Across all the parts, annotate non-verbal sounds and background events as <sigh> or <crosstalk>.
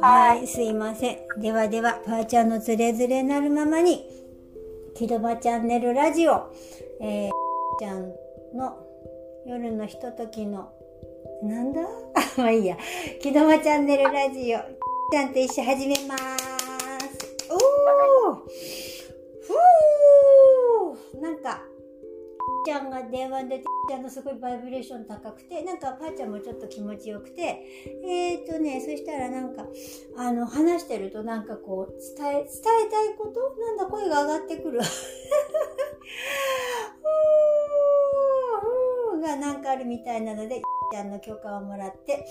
はい、すいません。ではでは、ばあちゃんのつれづれなるままに、キドバチャンネルラジオ、えー、ちゃんの夜のひとときの、なんだ？<laughs> まあいいや。キドバチャンネルラジオ、ちゃんと一緒始めます。おーふーなんか、ちゃんが電話でちゃんのすごいバイブレーション高くてなんかパーちゃんもちょっと気持ちよくてえっ、ー、とねそしたらなんかあの話してるとなんかこう伝え伝えたいこと？なんだ声が上がってくる。<laughs> がなんかあるみたいなのでちゃんの許可をもらって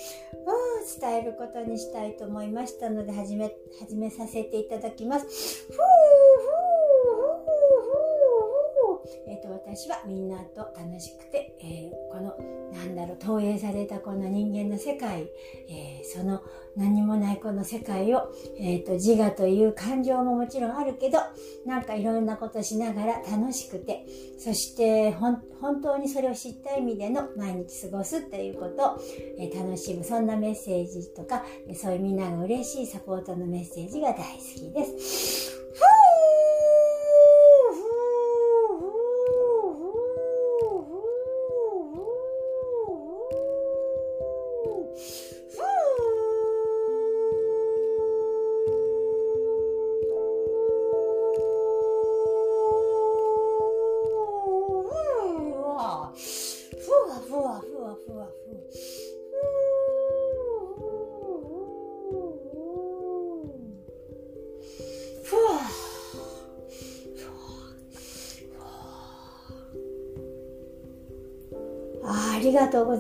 伝えることにしたいと思いましたので始め始めさせていただきます。ふーふー私はみんなと楽しくて、えー、このなんだろう投影されたこの人間の世界、えー、その何もないこの世界を、えーと、自我という感情ももちろんあるけどなんかいろんなことしながら楽しくてそして本当にそれを知った意味での毎日過ごすっていうことを、えー、楽しむそんなメッセージとかそういうみんなが嬉しいサポートのメッセージが大好きです。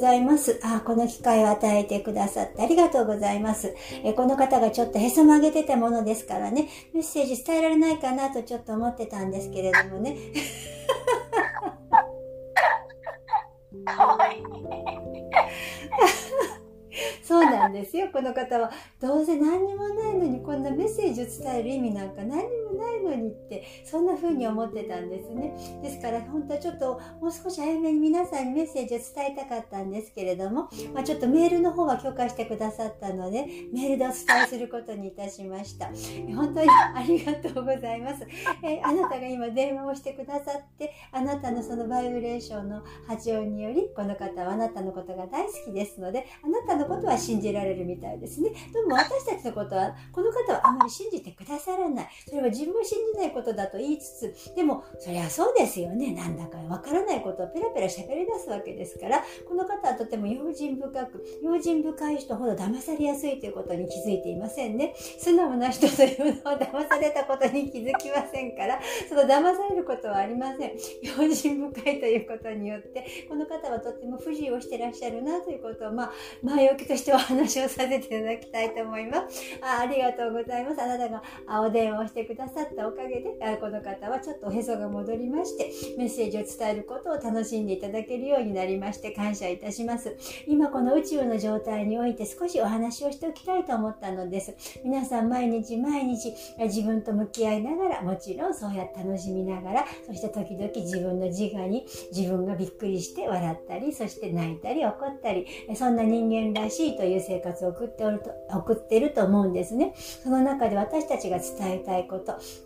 ざいます。あ、この機会を与えてくださってありがとうございます。えこの方がちょっとへそ曲げてたものですからね、メッセージ伝えられないかなとちょっと思ってたんですけれどもね。かわいい。そうなんですよ、この方は。どうせ何にもないのにこんなメッセージを伝える意味なんか何にもないのにってそんな風に思ってたんですね。ですから本当はちょっともう少し早めに皆さんにメッセージを伝えたかったんですけれども、まあ、ちょっとメールの方は許可してくださったのでメールでお伝えすることにいたしました。本当にありがとうございます、えー、あなたが今電話をしてくださってあなたのそのバイブレーションの波長によりこの方はあなたのことが大好きですのであなたのことは信じられるみたいですね。でも私たちのことはこの方はあまり信じてくださらない。それは自分を信信じないことだと言いつつでもそりゃそうですよね。なんだかわからないことをペラペラ喋り出すわけですからこの方はとても用心深く用心深い人ほど騙されやすいということに気づいていませんね。素直な人というのは騙されたことに気づきませんからその騙されることはありません。用心深いということによってこの方はとっても不自由をしてらっしゃるなということをまあ前置きとしてお話をさせていただきたいと思います。あありがとうございます。あなたがお電話をしてくださったおかげでこの方はちょっとおへそが戻りましてメッセージを伝えることを楽しんでいただけるようになりまして感謝いたします。今この宇宙の状態において少しお話をしておきたいと思ったのです。皆さん毎日毎日自分と向き合いながらもちろんそうやって楽しみながらそして時々自分の自我に自分がびっくりして笑ったりそして泣いたり怒ったりそんな人間らしいという生活を送っておると送っていると思うんですね。その中で私たちが伝えたいこと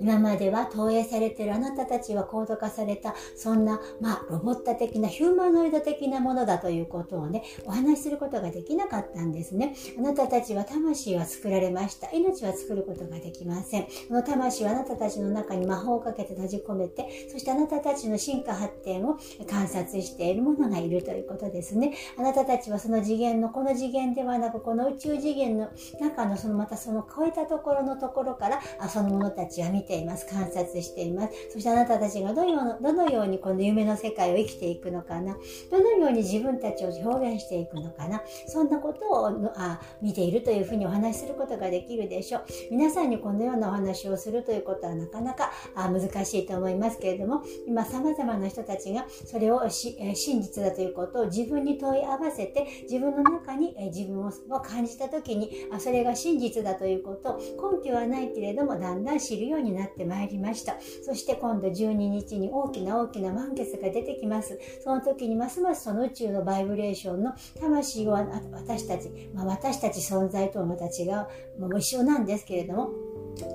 今までは投影されているあなたたちは高度化された、そんな、まあ、ロボット的な、ヒューマノイド的なものだということをね、お話しすることができなかったんですね。あなたたちは魂は作られました。命は作ることができません。この魂はあなたたちの中に魔法をかけて閉じ込めて、そしてあなたたちの進化発展を観察している者がいるということですね。あなたたちはその次元の、この次元ではなく、この宇宙次元の中のそのまたその超えたところのところから、あその者たちは見ています。観察しています。そしてあなたたちがどのどのようにこの夢の世界を生きていくのかな。どのように自分たちを表現していくのかな。そんなことをあ見ているというふうにお話しすることができるでしょう。皆さんにこのようなお話をするということはなかなかあ難しいと思いますけれども、今様々な人たちがそれをし、え真実だということを自分に問い合わせて、自分の中に、え自分を感じた時にあ、それが真実だということを根拠はないけれども、だんだん知るよようになってまいりました。そして今度12日に大きな大きな満月が出てきます。その時にますますその宇宙のバイブレーションの魂を私たち、まあ、私たち存在とはまた違う、もう一緒なんですけれども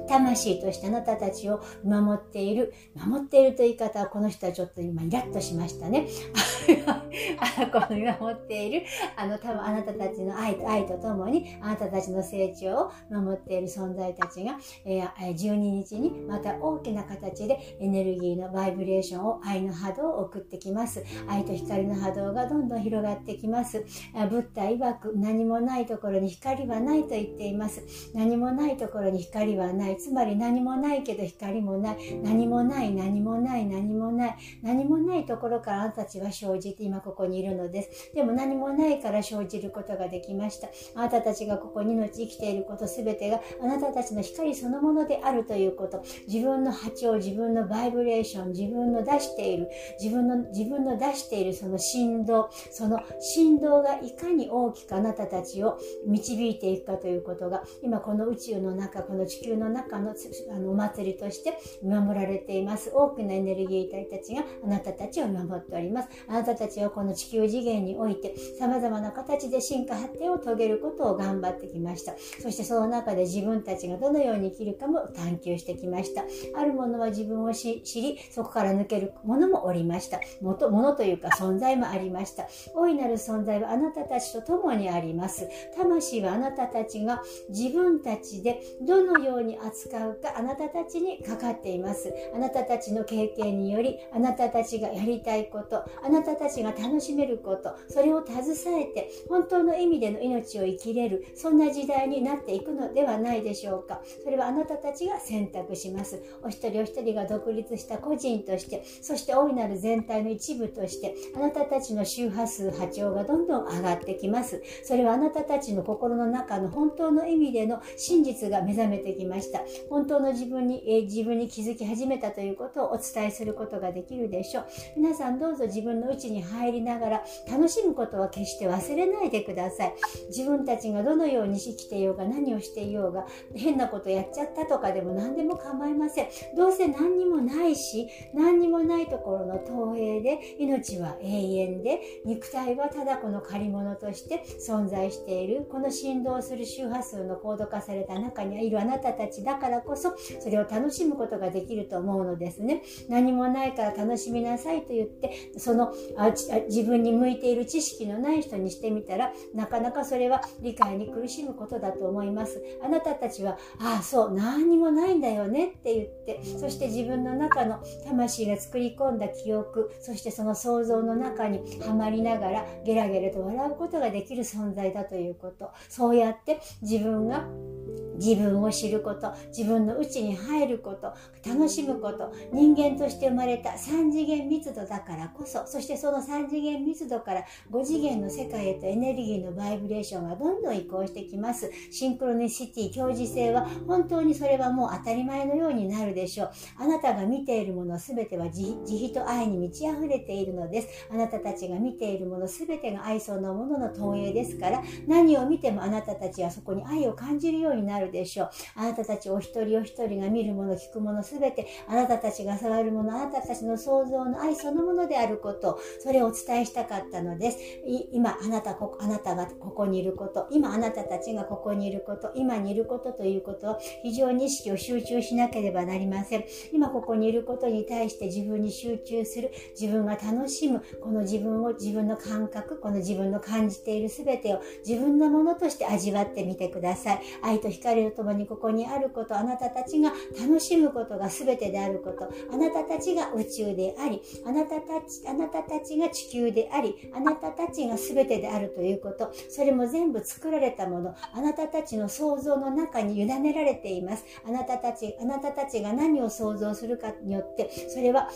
魂としてあなたたちを守っている、守っているという言い方はこの人はちょっと今イラッとしましたね。<laughs> この見守っている、あの、多分あなたたちの愛と愛とともに、あなたたちの成長を守っている存在たちが、えー、12日にまた大きな形でエネルギーのバイブレーションを愛の波動を送ってきます。愛と光の波動がどんどん広がってきます。ブッダ曰く何もないところに光はないと言っています。何もないところに光はない。つまり何もないけど光もない。何もない、何もない、何もない。何もないところからあなたたちは生じて今ここにいるのです。でも何もないから生じることができました。あなたたちがここに命生きていることすべてがあなたたちの光そのものであるということ。自分の波長、自分のバイブレーション、自分の出している、自分の、自分の出しているその振動、その振動がいかに大きくあなたたちを導いていくかということが、今この宇宙の中、この地球のの中のあのお祭りとして見守られています。多くのエネルギー体たちがあなたたちを守っております。あなたたちはこの地球次元において様々な形で進化発展を遂げることを頑張ってきました。そしてその中で自分たちがどのように生きるかも探求してきました。あるものは自分を知り、そこから抜けるものもおりました。もとものというか存在もありました。大いなる存在はあなたたちと共にあります。魂はあなたたちが自分たちでどのようにに扱うかあなたたちにかかっています。あなたたちの経験によりあなたたちがやりたいこと、あなたたちが楽しめること、それを携えて本当の意味での命を生きれる、そんな時代になっていくのではないでしょうか。それはあなたたちが選択します。お一人お一人が独立した個人として、そして大いなる全体の一部として、あなたたちの周波数、波長がどんどん上がってきます。それはあなたたちの心の中の本当の意味での真実が目覚めてきまました。本当の自分に、えー、自分に気づき始めたということをお伝えすることができるでしょう。皆さんどうぞ自分の内に入りながら楽しむことは決して忘れないでください。自分たちがどのように生きていようが何をしていようが変なことやっちゃったとかでも何でも構いません。どうせ何にもないし何にもないところの投影で命は永遠で肉体はただこの借り物として存在しているこの振動する周波数の高度化された中にいるあなたたちだからこそそれを楽しむことができると思うのですね。何もないから楽しみなさいと言ってそのあ自分に向いている知識のない人にしてみたらなかなかそれは理解に苦しむことだと思います。あなたたちはああそう何にもないんだよねって言ってそして自分の中の魂が作り込んだ記憶そしてその想像の中にはまりながらゲラゲラと笑うことができる存在だということそうやって自分が自分を知ること、自分の内に入ること、楽しむこと、人間として生まれた3次元密度だからこそ、そしてその3次元密度から5次元の世界へとエネルギーのバイブレーションがどんどん移行してきます。シンクロニシティ、共時性は本当にそれはもう当たり前のようになるでしょう。あなたが見ているもの全ては慈悲と愛に満ち溢れているのです。あなたたちが見ているもの全てが愛そのものの投影ですから、何を見てもあなたたちはそこに愛を感じるようになるでしょう。あなたたちお一人お一人が見るもの、聞くものすべて、あなたたちが触るもの、あなたたちの創造の愛そのものであること、それをお伝えしたかったのです。今、あなた、こあなたがここにいること、今あなたたちがここにいること、今にいることということを非常に意識を集中しなければなりません。今ここにいることに対して自分に集中する、自分が楽しむ、この自分を、自分の感覚、この自分の感じているすべてを自分のものとして味わってみてください。愛と光とともにここにあること、あなたたちが楽しむことが全てであること、あなたたちが宇宙であり、あなたたち、あなたたちが地球であり、あなたたちが全てであるということ、それも全部作られたもの、あなたたちの想像の中に委ねられています。あなたたち、あなたたちが何を想像するかによって、それは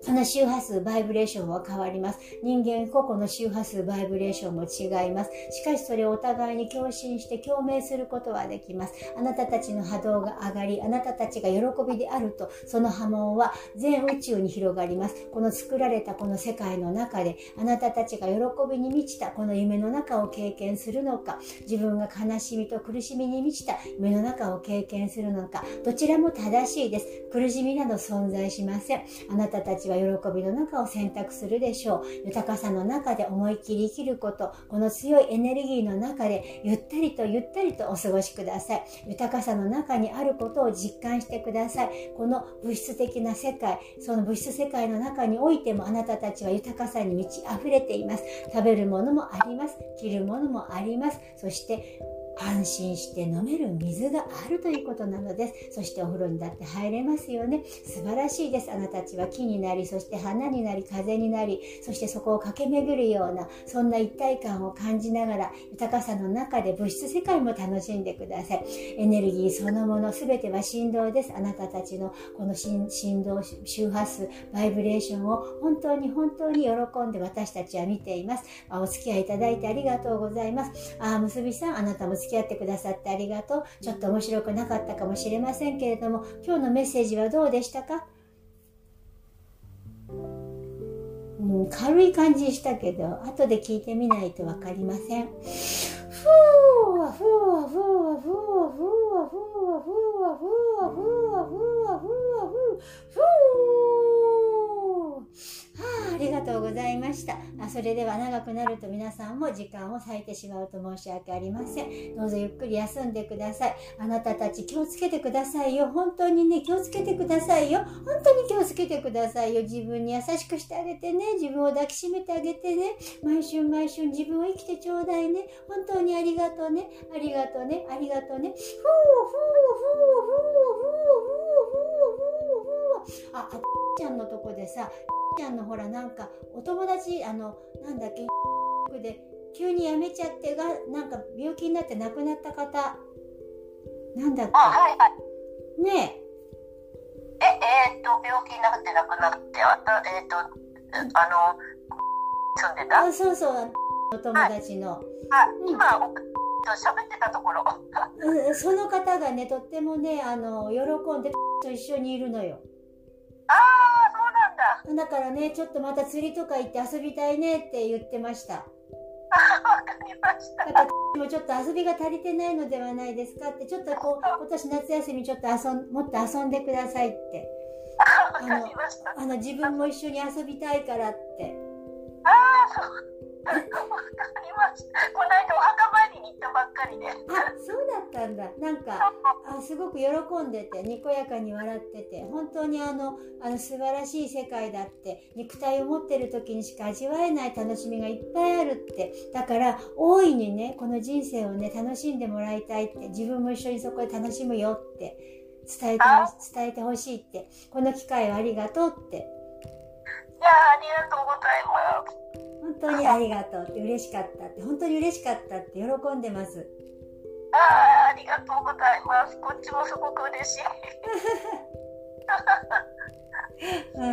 その周波数、バイブレーションは変わります。人間個々の周波数、バイブレーションも違います。しかしそれをお互いに共振して共鳴することはできます。あなたたちの波動が上がり、あなたたちが喜びであると、その波紋は全宇宙に広がります。この作られたこの世界の中で、あなたたちが喜びに満ちたこの夢の中を経験するのか、自分が悲しみと苦しみに満ちた夢の中を経験するのか、どちらも正しいです。苦しみなど存在しません。あなたたちは喜びの中を選択するでしょう。豊かさの中で思いっきり生きること、この強いエネルギーの中でゆったりとゆったりとお過ごしください。豊かさの中にあることを実感してください。この物質的な世界、その物質世界の中においてもあなたたちは豊かさに満ち溢れています。食べるものもあります。着るものもあります。そして安心して飲める水があるということなのです。そしてお風呂にだって入れますよね。素晴らしいです。あなたたちは木になり、そして花になり、風になり、そしてそこを駆け巡るような、そんな一体感を感じながら、豊かさの中で物質世界も楽しんでください。エネルギーそのもの、すべては振動です。あなたたちのこの振動、周波数、バイブレーションを本当に本当に喜んで私たちは見ています。お付き合いいただいてありがとうございます。あ、むすびさん、あなたも付き合ってくださってありがとう。ちょっと面白くなかったかもしれませんけれども、今日のメッセージはどうでしたか？うん、軽い感じしたけど、後で聞いてみないと分かりません。ふーわふーわふーわふーわふーわふーわふーわふーわふーわふーわふーがとうございました。あそれでは長くなると皆さんも時間を割いてしまうと申し訳ありません。どうぞゆっくり休んでください。あなたたち気をつけてくださいよ。本当にね、気をつけてくださいよ。本当に気をつけてくださいよ。自分に優しくしてあげてね。自分を抱きしめてあげてね。毎春毎春自分を生きてちょうだいね。本当にありがとうね。ありがとうね。ありがとうね。ふぅふぅふぅふぅふぅふぅふぅ。あ、あちゃんのとこでさ、ちゃんのほらなんかお友達あのなんだっけで急に辞めちゃってがなんか病気になって亡くなった方なんだっけ？あはいはい。ねえ。えー、っと病気になって亡くなってあたえー、っとあの住んでた？あそうそうお友達の、はい、うん、喋ってたところ。<laughs> その方がねとってもねあの喜んでと一緒にいるのよ。ああだからね、ちょっとまた釣りとか行って遊びたいねって言ってました。あ、わかりました。だからもちょっと遊びが足りてないのではないですかって、ちょっとこう、今年夏休みちょっと遊ん、もっと遊んでくださいって。あの、あの自分も一緒に遊びたいからって。ああ、そう。わかりました。この間お墓参りに行ったばっかりで。あ、そうだったんだ。なんか、あすごく喜んでて、にこやかに笑ってて、本当にあの、あの素晴らしい世界だって、肉体を持ってる時にしか味わえない楽しみがいっぱいあるって。だから、大いにね、この人生をね、楽しんでもらいたいって、自分も一緒にそこで楽しむよって。伝えて伝えてほしいってこの機会をありがとうっていやありがとうございます本当にありがとうって嬉しかったって本当に嬉しかったって喜んでます。ああありがとうございます。こっちもすごく嬉しい。うん、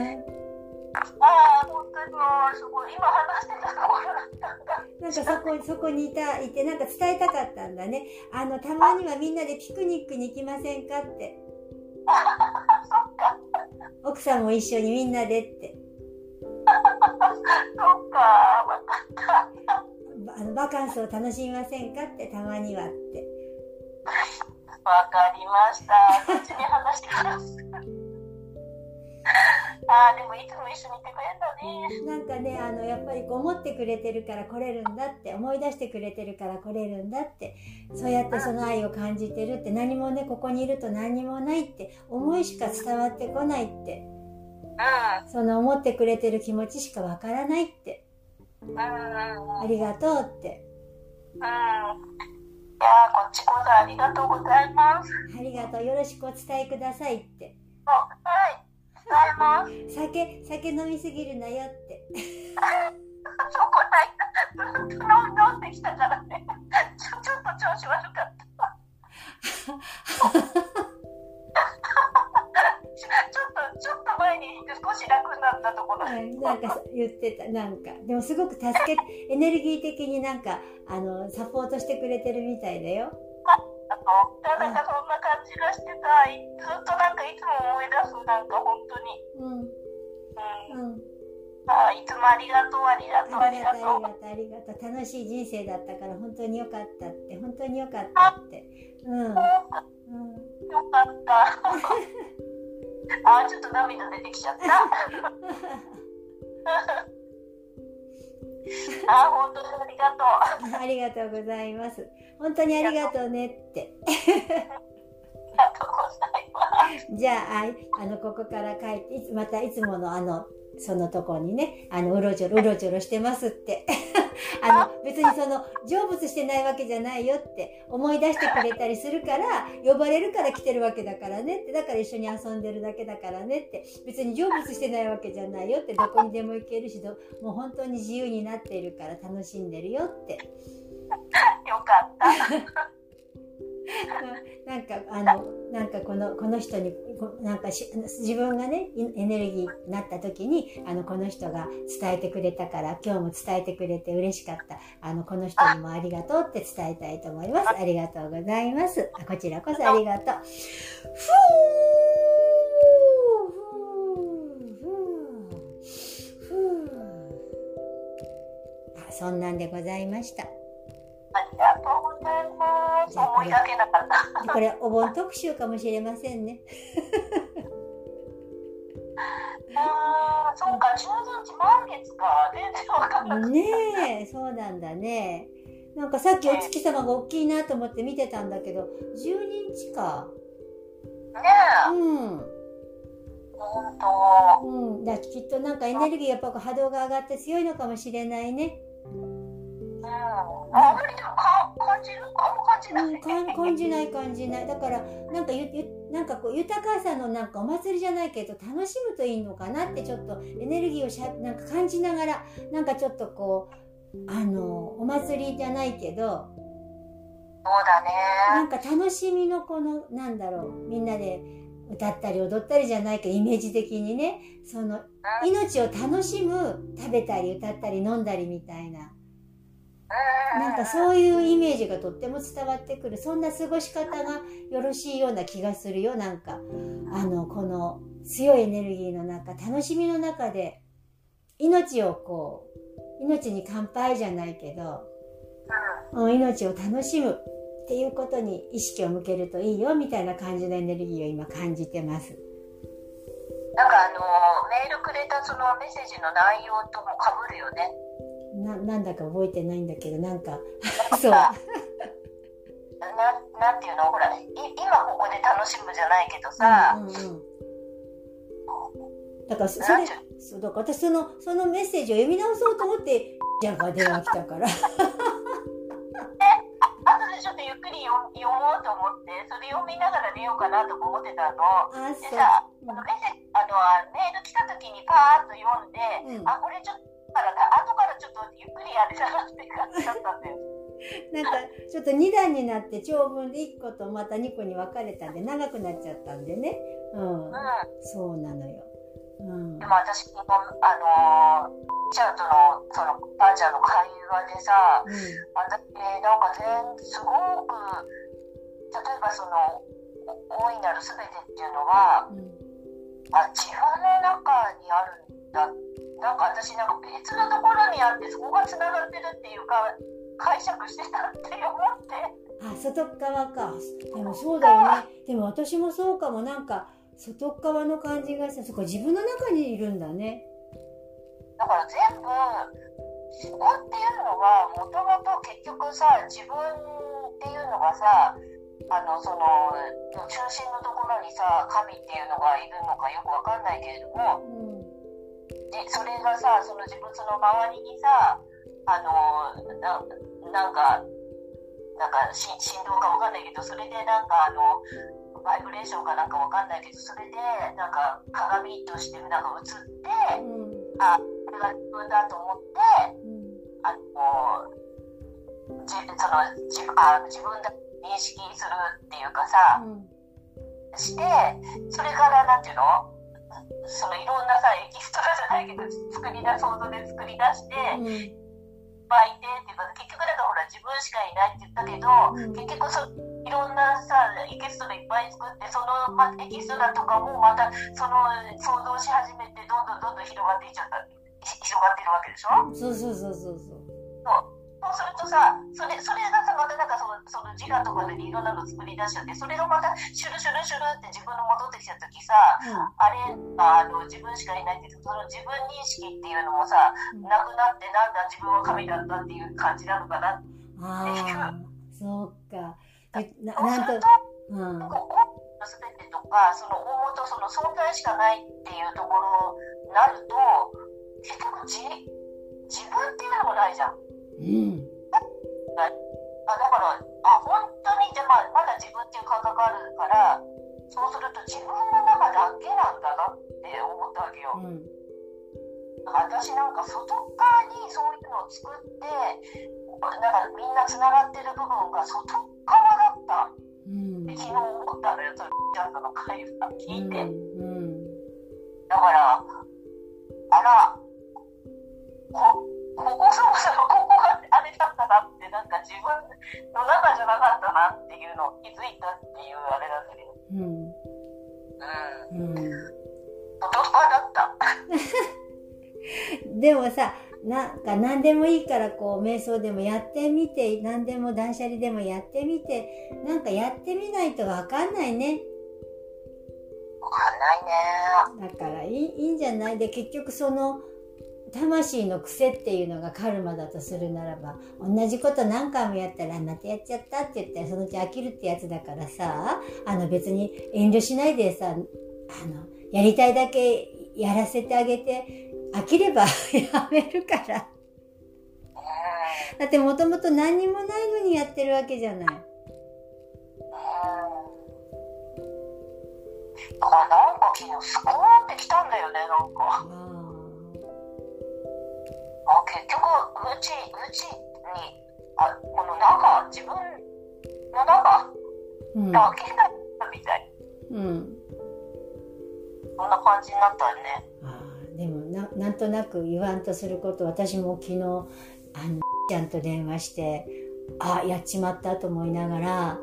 ああ本当にもうすごい今話してたところだったんだなんかそこ <laughs> そこにいたいてなんか伝えたかったんだね。あのたまにはみんなでピクニックに行きませんかって。<laughs> 奥さんも一緒にみんなでって <laughs> そっか、わかった。あのバカンスを楽しみませんかってたまにはって。わかりました。こっちに話します。ああ、でもいつも一緒にいてくれんだね。なんかね、あの、やっぱりこう思ってくれてるから来れるんだって、思い出してくれてるから来れるんだって、そうやってその愛を感じてるって、何もね、ここにいると何もないって、思いしか伝わってこないって。その思ってくれてる気持ちしかわからないって。ありがとうって。うん。いやこっちこそありがとうございます。ありがとう。よろしくお伝えくださいって。はい。伝えます。酒、酒飲みすぎるなよって。そこない。ずっと飲んできたからね。ちょちょっと調子悪かった。<laughs> 前に少し楽になったと言ってた、なんか。でもすごく助け、<laughs> エネルギー的になんか、あの、サポートしてくれてるみたいだよ。あの、なんかそんな感じがしてた。いずっとなんかいつも思い出す、なんか本当に。うん。うん。うん。あいつもありがとう、ありがとう、あありがとう、りがとう。ありがとう、ありがとう。楽しい人生だったから、本当によかったって、本当によかったって。うん。うん。よかった。<laughs> あ、ちょっと涙出てきちゃった。<laughs> あ、本当にありがとう。ありがとうございます。本当にありがとうねって。ありがとうございます。じゃあ、ああの、ここから帰って、いつ、またいつものあの、そのとこにね、あの、うろちょろ、うろちょろしてますって。あの、別にその、成仏してないわけじゃないよって思い出してくれたりするから、呼ばれるから来てるわけだからねって、だから一緒に遊んでるだけだからねって、別に成仏してないわけじゃないよって、どこにでも行けるし、どもう本当に自由になっているから楽しんでるよって。<laughs> よかった。<laughs> なんかあのなんかこのこの人にこなんかし自分がねエネルギーになった時にあのこの人が伝えてくれたから今日も伝えてくれて嬉しかった。あのこの人にもありがとうって伝えたいと思います。ありがとうございます。あこちらこそありがとう。ふうふうふうあそんなんでございました。ありがとうございます。思いがけなかった。これお盆特集かもしれませんねああ、そうか、中日満月か。全然わかんなか。ねえ、そうなんだね。なんかさっきお月様が大きいなと思って見てたんだけど、12日か。ねえ、うん。本当。うん。だきっとなんかエネルギーやっぱ波動が上がって強いのかもしれないね。あんまりでもか感じ感じない。感じない感じない。だから、なんかゆ、ゆなんかこう豊かさのなんかお祭りじゃないけど楽しむといいのかなってちょっとエネルギーをしゃなんか感じながらなんかちょっとこうあのお祭りじゃないけどそうだね。なんか楽しみのこのなんだろうみんなで歌ったり踊ったりじゃないけどイメージ的にねその命を楽しむ食べたり歌ったり飲んだりみたいななんかそういうイメージがとっても伝わってくるそんな過ごし方がよろしいような気がするよなんかあのこの強いエネルギーの中楽しみの中で命をこう命に乾杯じゃないけどうん。うん命を楽しむっていうことに意識を向けるといいよみたいな感じのエネルギーを今感じてます。なんかあのメールくれたそのメッセージの内容ともかぶるよね。ななんだか覚えてないんだけどなんか。そう。ななんていうの？ほらい今ここで楽しむじゃないけどさ、うんうんうん、だからそそれそうだから私そのそのメッセージを読み直そうと思ってじゃあ電話来たから。あとでちょっとゆっくり読読もうと思ってそれ読みながら寝ようかなとか思ってたの。でさ、う。ん。あのメッセあのメール来た時にパーッと読んで、うん。あこれちょっとから後からちょっとゆっくりやれたなって感じだったんだよ。<laughs> なんかちょっと2段になって長文で1個とまた2個に分かれたんで長くなっちゃったんでね。うん。うん。そうなのよ。うん。でも私このあのーちゃんとのそのばあちゃんの会話でさ、う私なんか全すごく例えばそのお大いなるすべてっていうのはんうんあ自分の中にあるんだ。なんか私なんか別のところにあってそこがつながってるっていうか解釈してたって思って。あ外側か。でもそうだよね。でも私もそうかも。なんか外側の感じがしてそこ自分の中にいるんだね。だから全部そこっていうのはもともと結局さ自分っていうのがさあのその中心のところにさ神っていうのがいるのかよくわかんないけれどもうんでそれがさその自分その周りにさあのななんかなんかし振動かわかんないけどそれでなんかあのバイブレーションかなんかわかんないけどそれでなんか鏡としてなんか映ってうん。あこれが自分だと思ってうん。あのじその自あ自分だと認識するっていうかさうんしてそれからなんていうの？そのいろんなさエキストラじゃないけど作り出想像で作り出して、うん。いっぱいいてっていうか結局だからほら自分しかいないって言ったけど、うん。結局そいろんなさエキストラいっぱい作ってその、ま、エキストラとかもまたその想像し始めてどんどんどんどん広がっていっちゃった。ひ広がってるわけでしょ？そうそうそうそうそう。そうするとさそれそれがさまたなんかそのその自我とかでいろんなの作り出しちゃってそれがまたシュルシュルシュルって自分の戻ってきた時さあれあの自分しかいないっていうその自分認識っていうのもさうんなくなってなんだ自分は神だったっていう感じなのかなああそう。かでななんとうんここの全てとか。その大元その存在しかないっていうところになると結局自自分っていうのもないじゃん。うん。あだからあ本当にじゃあ、まあ、まだ自分っていう感覚あるからそうすると自分の中だけなんだなって思ったわけよ。う。ん。私なんか外側にそういうのを作ってなんかみんなつながってる部分が外側だった。うん。昨日思ったのよそれちゃんとの会話聞いて。うんだから、あら、こ、ここそもそもここがあれだったなって、なんか自分の中じゃなかったなっていうのを気づいたっていうあれなんだけど、うん。うん、うん外側だった。<laughs> でもさなんか何でもいいからこう瞑想でもやってみて何でも断捨離でもやってみてなんかやってみないとわかんないね。わかんないね。だからいいいいんじゃない？で結局その魂の癖っていうのがカルマだとするならば同じこと何回もやったらまたやっちゃったって言ったらそのうち飽きるってやつだからさあの別に遠慮しないでさあのやりたいだけやらせてあげて飽きれば <laughs> やめるからうん。だってもともと何にもないのにやってるわけじゃない。うん。だからなんか昨日スコーンってきたんだよね、なんか。結局、うち、うちに、あ、この中、自分の中うんだけだったみたい。うんそんな感じになったよね。あーでもななんとなく言わんとすること私も昨日あの <laughs> ちゃんと電話してあやっちまったと思いながらあ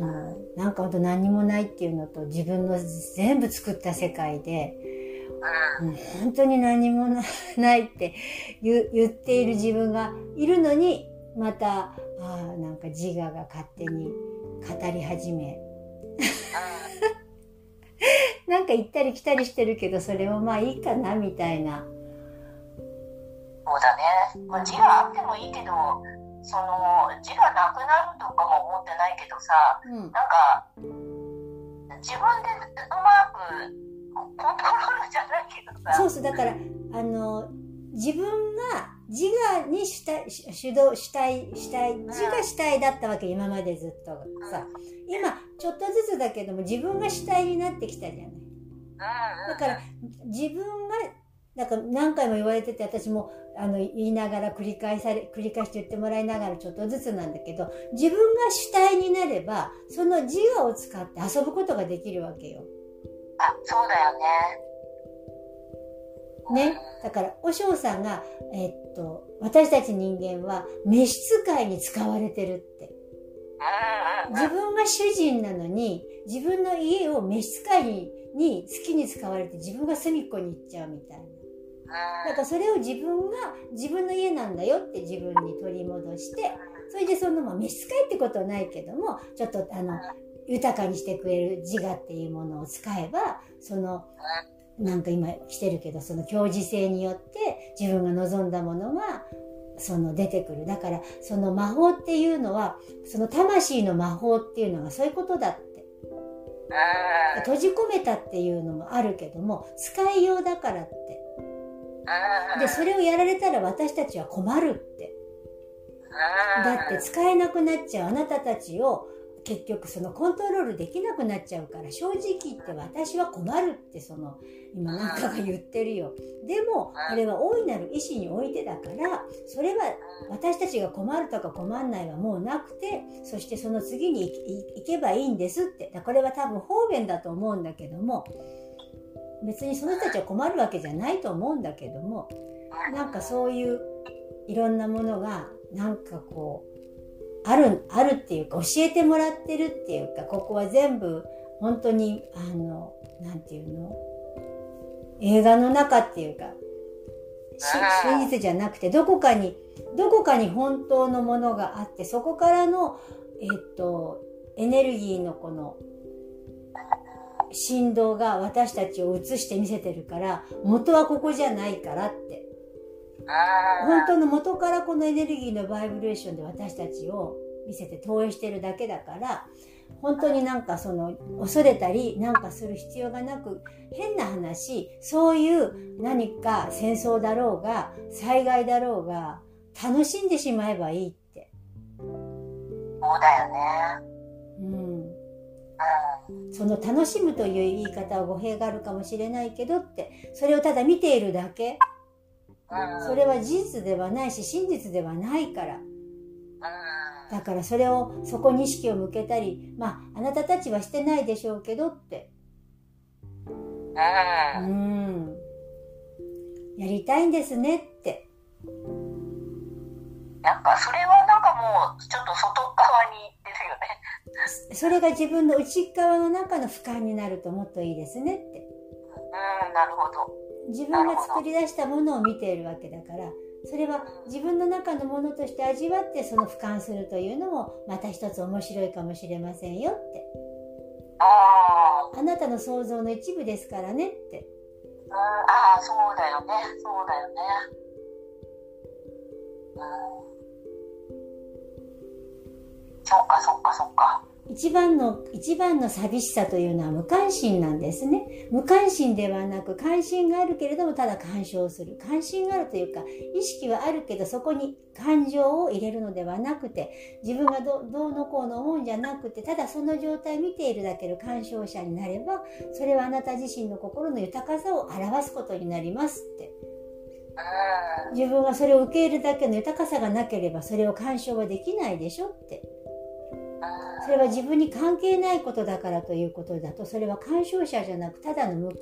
のなんかほんと何にもないっていうのと自分の全部作った世界でうん。もう本当に何もなないって言言っている自分がいるのにまたあーなんか自我が勝手に語り始めなんか行ったり来たりしてるけどそれもまあいいかなみたいな。そうだね。まあ、字があってもいいけど、その、字がなくなるとかも思ってないけどさ、うんなんか、自分でうまくコントロールじゃないけどさ、そうそうだからあの自分が自我に主体主主導主体主体自我主体だったわけ今までずっとさ。今ちょっとずつだけども自分が主体になってきたじゃない。だから自分がだから何回も言われてて私もあの言いながら繰り返され繰り返して言ってもらいながらちょっとずつなんだけど自分が主体になればその自我を使って遊ぶことができるわけよ。あ、そうだよね。ね、だから和尚さんが、えっと私たち人間は召使いに使われてるって。自分が主人なのに自分の家を召使いにに好きに使われて自分が隅っこに行っちゃうみたいな。だからそれを自分が自分の家なんだよって自分に取り戻してそれでそのまあ召使いってことはないけどもちょっとあの豊かにしてくれる自我っていうものを使えばそのなんか今来てるけどその共時性によって自分が望んだものがその出てくる。だからその魔法っていうのはその魂の魔法っていうのがそういうことだって。うん閉じ込めたっていうのもあるけども使いようだからって。うんでそれをやられたら私たちは困るって。だって使えなくなっちゃう。あなたたちを結局そのコントロールできなくなっちゃうから正直言って私は困るってその今なんかが言ってるよ。でもこれは大いなる意志においてだからそれは私たちが困るとか困んないはもうなくてそしてその次に行けばいいんですって。これは多分方便だと思うんだけども別にその人たちは困るわけじゃないと思うんだけどもなんかそういういろんなものがなんかこうあるあるっていうか教えてもらってるっていうかここは全部本当にあのなんていうの？映画の中っていうか真実じゃなくてどこかにどこかに本当のものがあってそこからのえっとエネルギーのこの振動が私たちを映して見せてるから元はここじゃないからって本当の元からこのエネルギーのバイブレーションで私たちを見せて投影してるだけだから本当になんかその恐れたりなんかする必要がなく変な話そういう何か戦争だろうが災害だろうが楽しんでしまえばいいって。そうだよね。うん。その楽しむという言い方は語弊があるかもしれないけどってそれをただ見ているだけそれは事実ではないし真実ではないから。だからそれをそこに意識を向けたりまああなたたちはしてないでしょうけどって。うん。やりたいんですねって。なんかそれはなんかもうちょっと外側に行ってるよね。<laughs> それが自分の内側の中の俯瞰になるともっといいですねって。うんなるほど自分が作り出したものを見ているわけだからそれは自分の中のものとして味わってその俯瞰するというのもまた一つ面白いかもしれませんよって。あなたの想像の一部ですからねって。うんああそうだよね。そうだよね。うん。そっかそっかそっか。一番の、一番の寂しさというのは無関心なんですね。無関心ではなく、関心があるけれども、ただ干渉する。関心があるというか、意識はあるけど、そこに感情を入れるのではなくて、自分がどどうのこうの思うんじゃなくて、ただその状態を見ているだけの干渉者になれば、それはあなた自身の心の豊かさを表すことになりますって。自分がそれを受け入れるだけの豊かさがなければ、それを干渉はできないでしょって。それは自分に関係ないことだからということだとそれは干渉者じゃなくただの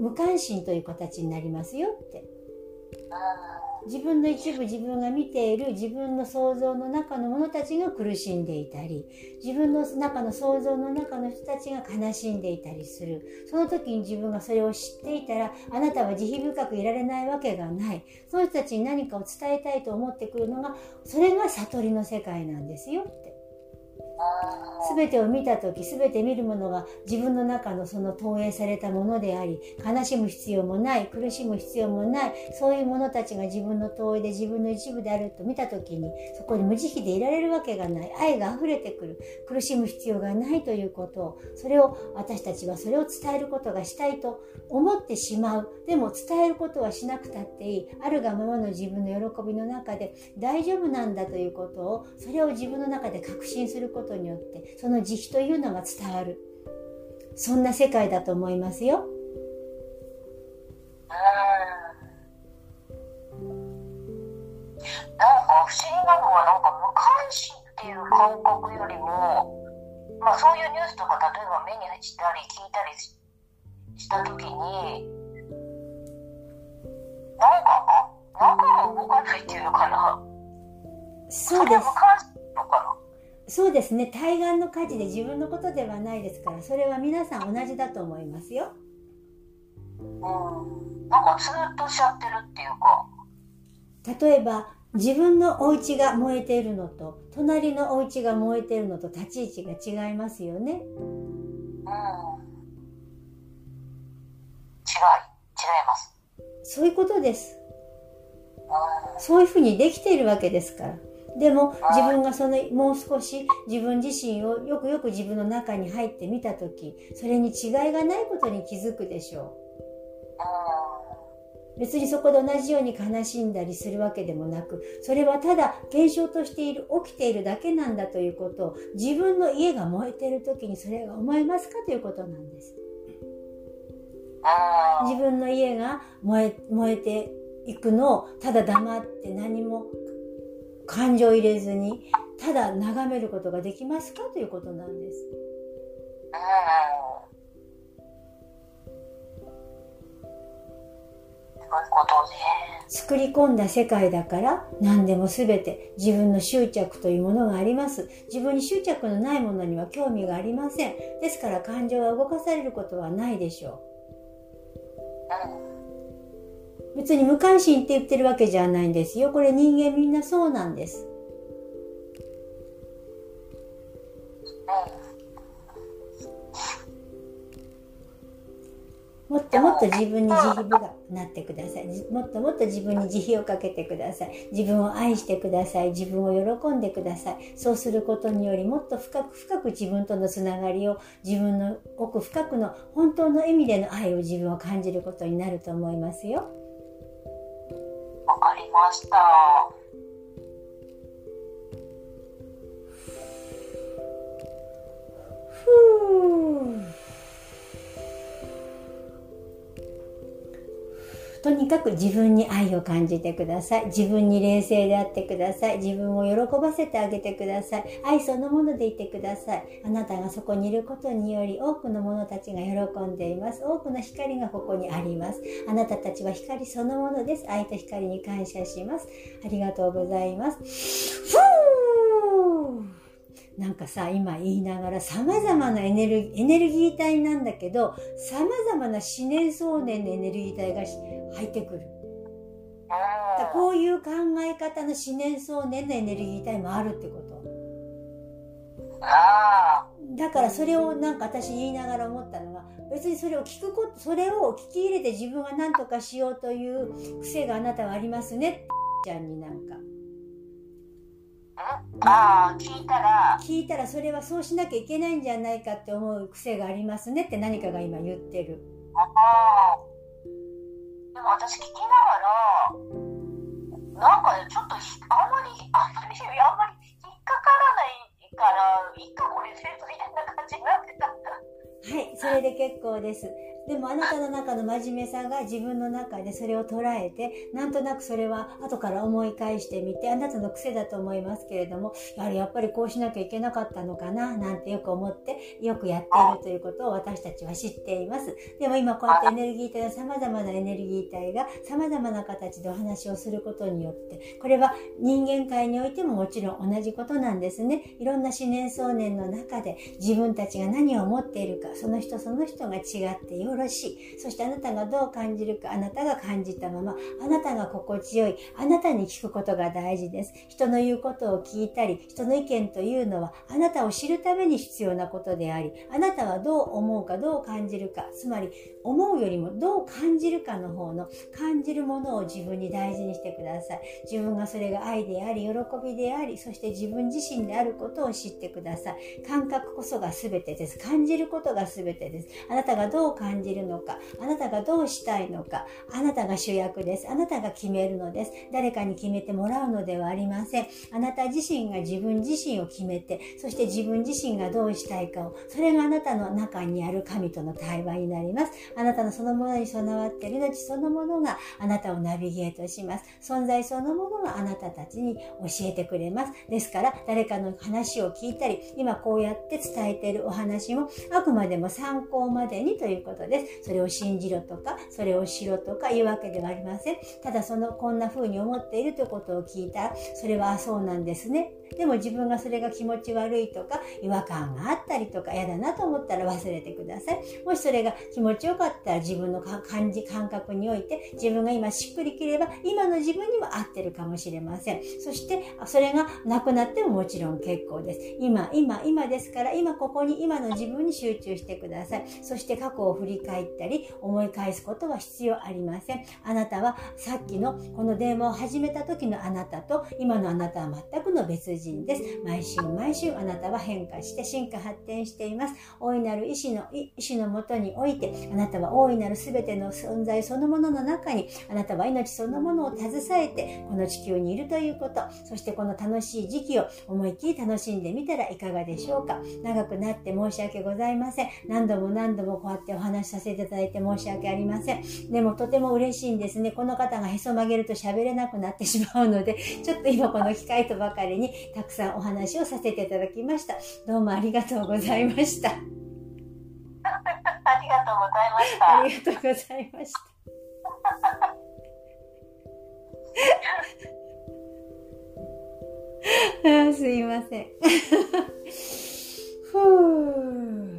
無関心という形になりますよって。自分の一部自分が見ている自分の想像の中の者たちが苦しんでいたり自分の中の想像の中の人たちが悲しんでいたりする。その時に自分がそれを知っていたらあなたは慈悲深くいられないわけがない。その人たちに何かを伝えたいと思ってくるのがそれが悟りの世界なんですよ。って全てを見た時全て見るものが自分の中のその投影されたものであり悲しむ必要もない苦しむ必要もないそういう者たちが自分の投影で自分の一部であると見た時にそこに無慈悲でいられるわけがない。愛が溢れてくる。苦しむ必要がないということをそれを私たちはそれを伝えることがしたいと思ってしまう。でも伝えることはしなくたっていい。あるがままの自分の喜びの中で大丈夫なんだということをそれを自分の中で確信することことによってその慈悲というのが伝わるそんな世界だと思いますよ。なんか不思議なのはなんか無関心っていう感覚よりも、まあ、そういうニュースとか例えば目にしたり聞いたりした時になんかあ中が動かないっていうのかなそうです。無関心のかなそうですね対岸の火事で自分のことではないですからそれは皆さん同じだと思いますよ。うんなんかずっとしちゃってるっていうか例えば自分のお家が燃えているのと隣のお家が燃えているのと立ち位置が違いますよね。うん、違い違いますそういうことです。そういうふうにできているわけですから。でも自分がそのもう少し自分自身をよくよく自分の中に入ってみた時それに違いがないことに気づくでしょう。別にそこで同じように悲しんだりするわけでもなくそれはただ現象としている起きているだけなんだということを自分の家が燃えている時にそれが思えますかということなんです。自分の家が燃え燃えていくのをただ黙って何も感情を入れずにただ眺めることができますかということなんです。作り込んだ世界だから何でも全て自分の執着というものがあります。自分に執着のないものには興味がありません。ですから感情が動かされることはないでしょう別に無関心って言ってるわけじゃないんですよこれ人間みんなそうなんですもっともっと自分に慈悲がなってください。もっともっと自分に慈悲をかけてください。自分を愛してください。自分を喜んでください。そうすることによりもっと深く深く自分とのつながりを自分の奥深くの本当の意味での愛を自分を感じることになると思いますよ。わかりました。ふうとにかく自分に愛を感じてください。自分に冷静であってください。自分を喜ばせてあげてください。愛そのものでいてください。あなたがそこにいることにより多くの者たちが喜んでいます。多くの光がここにあります。あなたたちは光そのものです。愛と光に感謝します。ありがとうございます。なんかさ、今言いながら様々なエネルギー、エネルギー体なんだけど、様々な思念想念のエネルギー体が入ってくる。だこういう考え方の思念想念のエネルギー体もあるってこと。だからそれをなんか私言いながら思ったのは別にそれを聞くことそれを聞き入れて自分は何とかしようという癖があなたはありますねちゃんになんか。ああ、聞いたら。聞いたらそれはそうしなきゃいけないんじゃないかって思う癖がありますねって何かが今言ってる。ああ。でも私聞きながら、なんかちょっとあんまり、あんまり、あんまり引っかからないから、いいかこれでみたいな感じになってた。はい、それで結構です。でもあなたの中の真面目さが自分の中でそれを捉えて、なんとなくそれは後から思い返してみて、あなたの癖だと思いますけれども、やはりやっぱりこうしなきゃいけなかったのかな、なんてよく思って、よくやっているということを私たちは知っています。でも今こうやってエネルギー体の様々なエネルギー体が様々な形でお話をすることによって、これは人間界においてももちろん同じことなんですね。いろんな思念想念の中で自分たちが何を思っているか、その人その人が違ってよろしい。そしてあなたがどう感じるか、あなたが感じたまま、あなたが心地よい、あなたに聞くことが大事です。人の言うことを聞いたり、人の意見というのは、あなたを知るために必要なことであり、あなたはどう思うか、どう感じるか、つまり、思うよりもどう感じるかの方の、感じるものを自分に大事にしてください。自分がそれが愛であり、喜びであり、そして自分自身であることを知ってください。感覚こそが全てです。感じることが全てです。あなたがどう感じるのか、あなたがどうしたいのか、あなたが主役です。あなたが決めるのです。誰かに決めてもらうのではありません。あなた自身が自分自身を決めて、そして自分自身がどうしたいかを、それがあなたの中にある神との対話になります。あなたのそのものに備わっている命そのものがあなたをナビゲートします。存在そのものがあなたたちに教えてくれます。ですから、誰かの話を聞いたり、今こうやって伝えているお話も、あくまでも参考までにということです。それを信じろとか、それをしろとかいうわけではありません。ただその、こんな風に思っているということを聞いたら、それはそうなんですね。でも自分がそれが気持ち悪いとか、違和感があったりとか、嫌だなと思ったら忘れてください。もしそれが気持ちよかったら自分の感じ、感覚において、自分が今しっくりきれば、今の自分には合ってるかもしれません。そして、それがなくなってももちろん結構です。今、今、今ですから、今ここに、今の自分に集中してください。そして過去を振り返ったり、思い返すことは必要ありません。あなたはさっきのこの電話を始めた時のあなたと、今のあなたは全くの別人です。毎週毎週あなたは変化して進化発展しています。大いなる意志の、意志のもとにおいて、あなたは大いなる全ての存在そのものの中に、あなたは命そのものを携えて、この地球にいるということ、そしてこの楽しい時期を思いっきり楽しんでみたらいかがでしょうか。長くなって申し訳ございません。何度も何度もこうやってお話しさせていただいて申し訳ありません。でもとても嬉しいんですね。この方がへそ曲げると喋れなくなってしまうので、ちょっと今この機会とばかりにたくさんお話をさせていただきました。どうもありがとうございました。ありがとうございました。ありがとうございました。<laughs> あすいません。<laughs> ふう。